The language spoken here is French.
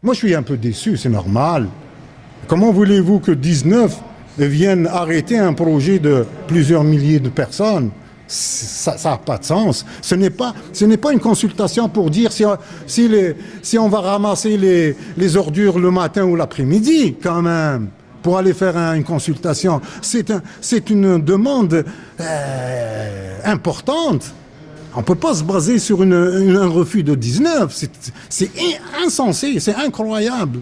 Moi, je suis un peu déçu, c'est normal. Comment voulez-vous que 19 viennent arrêter un projet de plusieurs milliers de personnes? Ça n'a pas de sens. Ce n'est pas, une consultation pour dire si, on va ramasser les, ordures le matin ou l'après-midi, quand même, pour aller faire une consultation. C'est une demande euh, importante. On peut pas se baser sur un refus de 19. C'est insensé, c'est incroyable.